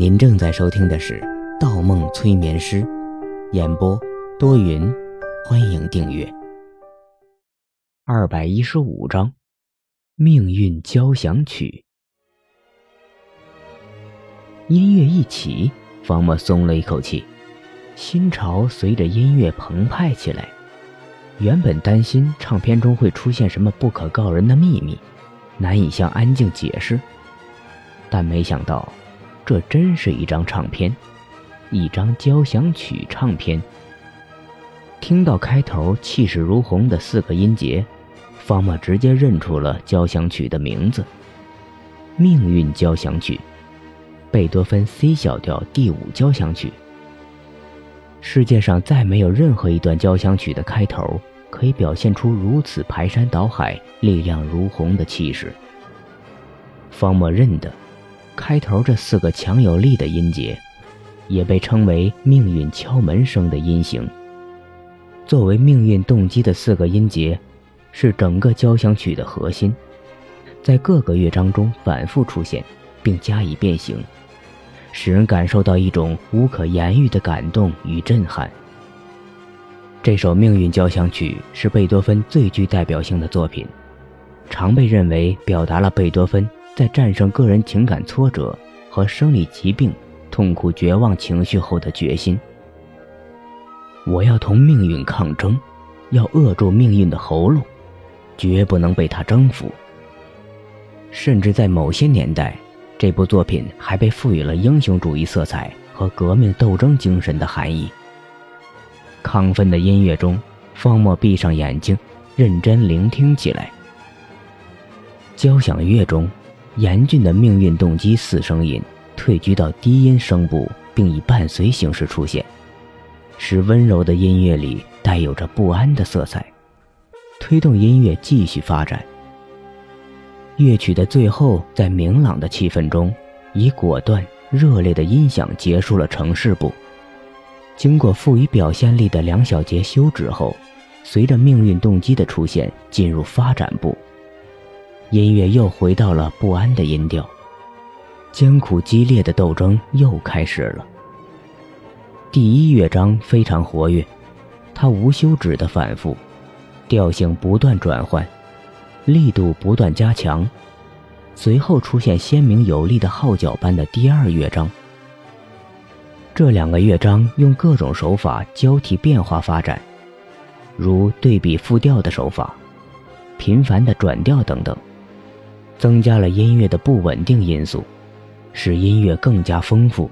您正在收听的是《盗梦催眠师》，演播多云，欢迎订阅。二百一十五章，命运交响曲。音乐一起，方墨松了一口气，心潮随着音乐澎湃起来。原本担心唱片中会出现什么不可告人的秘密，难以向安静解释，但没想到。这真是一张唱片，一张交响曲唱片。听到开头气势如虹的四个音节，方墨直接认出了交响曲的名字——《命运交响曲》，贝多芬 C 小调第五交响曲。世界上再没有任何一段交响曲的开头可以表现出如此排山倒海、力量如虹的气势。方墨认得。开头这四个强有力的音节，也被称为命运敲门声的音型。作为命运动机的四个音节，是整个交响曲的核心，在各个乐章中反复出现，并加以变形，使人感受到一种无可言喻的感动与震撼。这首命运交响曲是贝多芬最具代表性的作品，常被认为表达了贝多芬。在战胜个人情感挫折和生理疾病、痛苦绝望情绪后的决心，我要同命运抗争，要扼住命运的喉咙，绝不能被他征服。甚至在某些年代，这部作品还被赋予了英雄主义色彩和革命斗争精神的含义。亢奋的音乐中，方墨闭上眼睛，认真聆听起来。交响乐中。严峻的命运动机四声音退居到低音声部，并以伴随形式出现，使温柔的音乐里带有着不安的色彩，推动音乐继续发展。乐曲的最后，在明朗的气氛中，以果断热烈的音响结束了城市部。经过赋予表现力的两小节休止后，随着命运动机的出现，进入发展部。音乐又回到了不安的音调，艰苦激烈的斗争又开始了。第一乐章非常活跃，它无休止的反复，调性不断转换，力度不断加强。随后出现鲜明有力的号角般的第二乐章。这两个乐章用各种手法交替变化发展，如对比复调的手法、频繁的转调等等。增加了音乐的不稳定因素，使音乐更加丰富。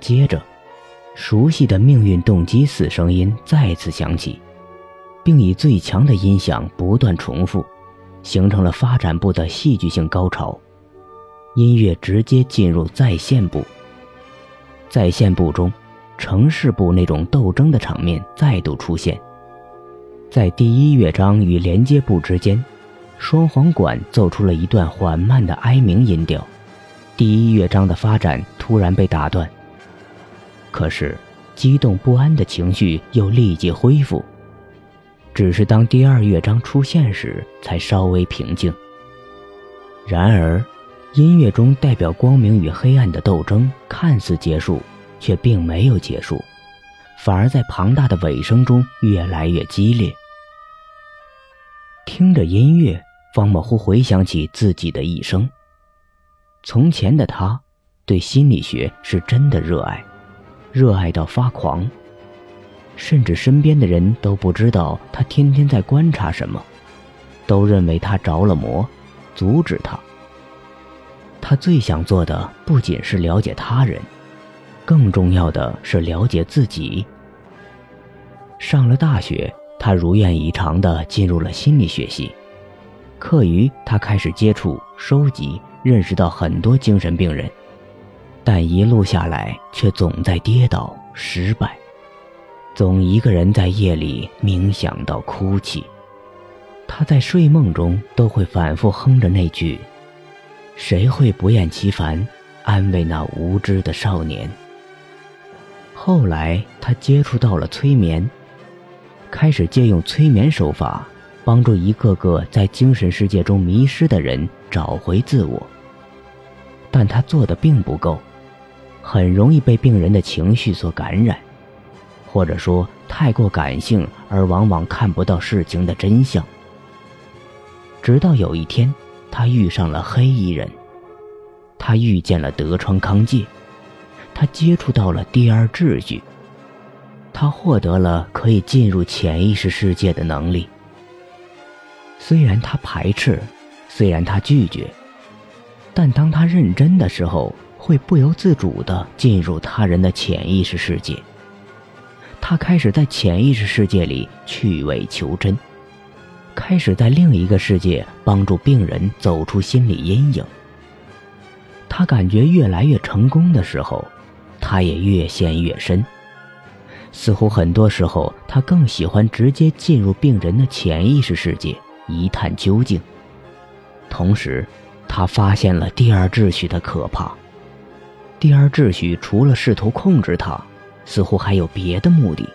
接着，熟悉的命运动机四声音再次响起，并以最强的音响不断重复，形成了发展部的戏剧性高潮。音乐直接进入再现部。再现部中，城市部那种斗争的场面再度出现，在第一乐章与连接部之间。双簧管奏出了一段缓慢的哀鸣音调，第一乐章的发展突然被打断。可是，激动不安的情绪又立即恢复，只是当第二乐章出现时，才稍微平静。然而，音乐中代表光明与黑暗的斗争看似结束，却并没有结束，反而在庞大的尾声中越来越激烈。听着音乐。方某忽回想起自己的一生。从前的他，对心理学是真的热爱，热爱到发狂，甚至身边的人都不知道他天天在观察什么，都认为他着了魔，阻止他。他最想做的不仅是了解他人，更重要的是了解自己。上了大学，他如愿以偿地进入了心理学系。课余，他开始接触、收集、认识到很多精神病人，但一路下来却总在跌倒、失败，总一个人在夜里冥想到哭泣。他在睡梦中都会反复哼着那句：“谁会不厌其烦安慰那无知的少年？”后来，他接触到了催眠，开始借用催眠手法。帮助一个个在精神世界中迷失的人找回自我，但他做的并不够，很容易被病人的情绪所感染，或者说太过感性而往往看不到事情的真相。直到有一天，他遇上了黑衣人，他遇见了德川康介，他接触到了第二秩序，他获得了可以进入潜意识世界的能力。虽然他排斥，虽然他拒绝，但当他认真的时候，会不由自主地进入他人的潜意识世界。他开始在潜意识世界里去伪求真。开始在另一个世界帮助病人走出心理阴影。他感觉越来越成功的时候，他也越陷越深。似乎很多时候，他更喜欢直接进入病人的潜意识世界一探究竟。同时，他发现了第二秩序的可怕。第二秩序除了试图控制他，似乎还有别的目的。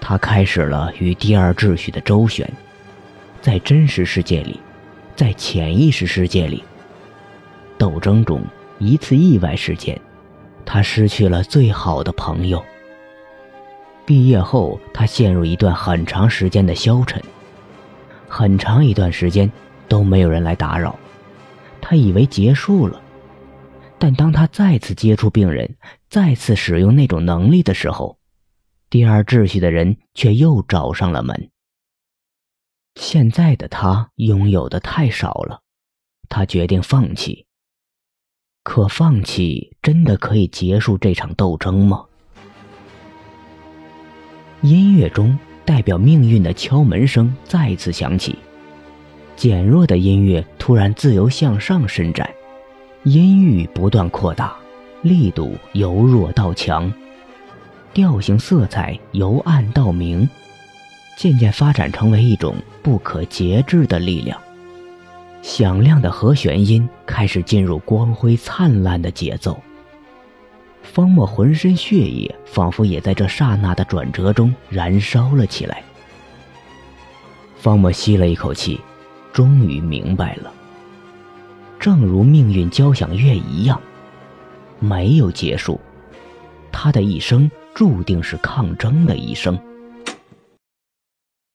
他开始了与第二秩序的周旋，在真实世界里，在潜意识世界里。斗争中，一次意外事件，他失去了最好的朋友。毕业后，他陷入一段很长时间的消沉，很长一段时间都没有人来打扰，他以为结束了。但当他再次接触病人，再次使用那种能力的时候，第二秩序的人却又找上了门。现在的他拥有的太少了，他决定放弃。可放弃真的可以结束这场斗争吗？音乐中代表命运的敲门声再次响起，减弱的音乐突然自由向上伸展，音域不断扩大，力度由弱到强。调性色彩由暗到明，渐渐发展成为一种不可节制的力量。响亮的和弦音开始进入光辉灿烂的节奏。方墨浑身血液仿佛也在这刹那的转折中燃烧了起来。方墨吸了一口气，终于明白了。正如命运交响乐一样，没有结束，他的一生。注定是抗争的一生。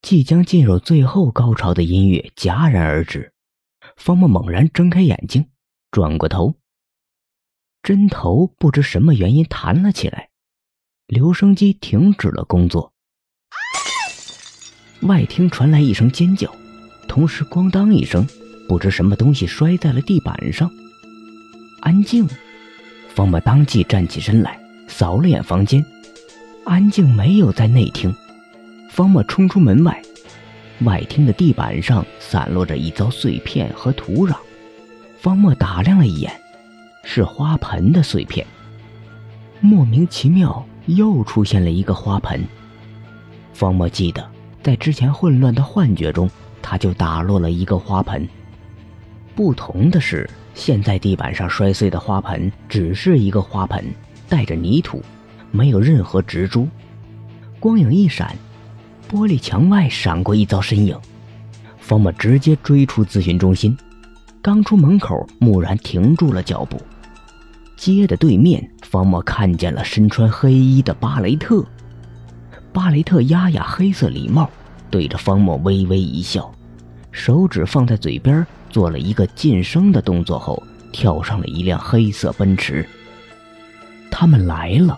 即将进入最后高潮的音乐戛然而止，方墨猛然睁开眼睛，转过头，针头不知什么原因弹了起来，留声机停止了工作。外厅传来一声尖叫，同时咣当一声，不知什么东西摔在了地板上。安静，方墨当即站起身来，扫了眼房间。安静，没有在内厅。方墨冲出门外，外厅的地板上散落着一遭碎片和土壤。方墨打量了一眼，是花盆的碎片。莫名其妙，又出现了一个花盆。方墨记得，在之前混乱的幻觉中，他就打落了一个花盆。不同的是，现在地板上摔碎的花盆只是一个花盆，带着泥土。没有任何植株，光影一闪，玻璃墙外闪过一遭身影。方墨直接追出咨询中心，刚出门口，蓦然停住了脚步。街的对面，方墨看见了身穿黑衣的巴雷特。巴雷特压压黑色礼帽，对着方墨微微一笑，手指放在嘴边，做了一个噤声的动作后，跳上了一辆黑色奔驰。他们来了。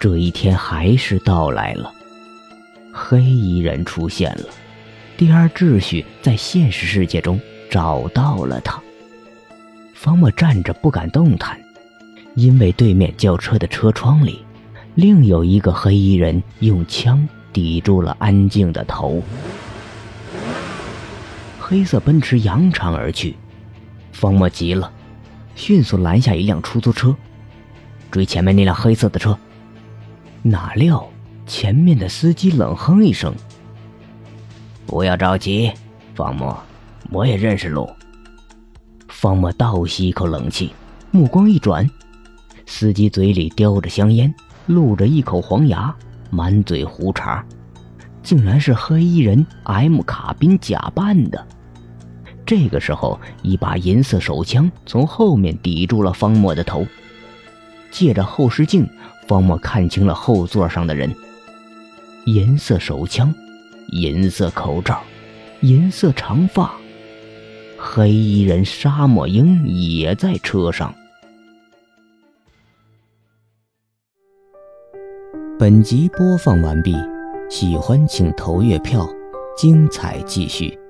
这一天还是到来了，黑衣人出现了，第二秩序在现实世界中找到了他。方墨站着不敢动弹，因为对面轿车的车窗里，另有一个黑衣人用枪抵住了安静的头。黑色奔驰扬长而去，方墨急了，迅速拦下一辆出租车，追前面那辆黑色的车。哪料，前面的司机冷哼一声：“不要着急，方墨，我也认识路。”方墨倒吸一口冷气，目光一转，司机嘴里叼着香烟，露着一口黄牙，满嘴胡茬，竟然是黑衣人 m 卡宾假扮的，这个时候一把银色手枪从后面抵住了方墨的头借着后视镜，方墨看清了后座上的人，银色手枪，银色口罩，银色长发，黑衣人沙漠鹰也在车上。本集播放完毕喜欢请投月票精彩继续。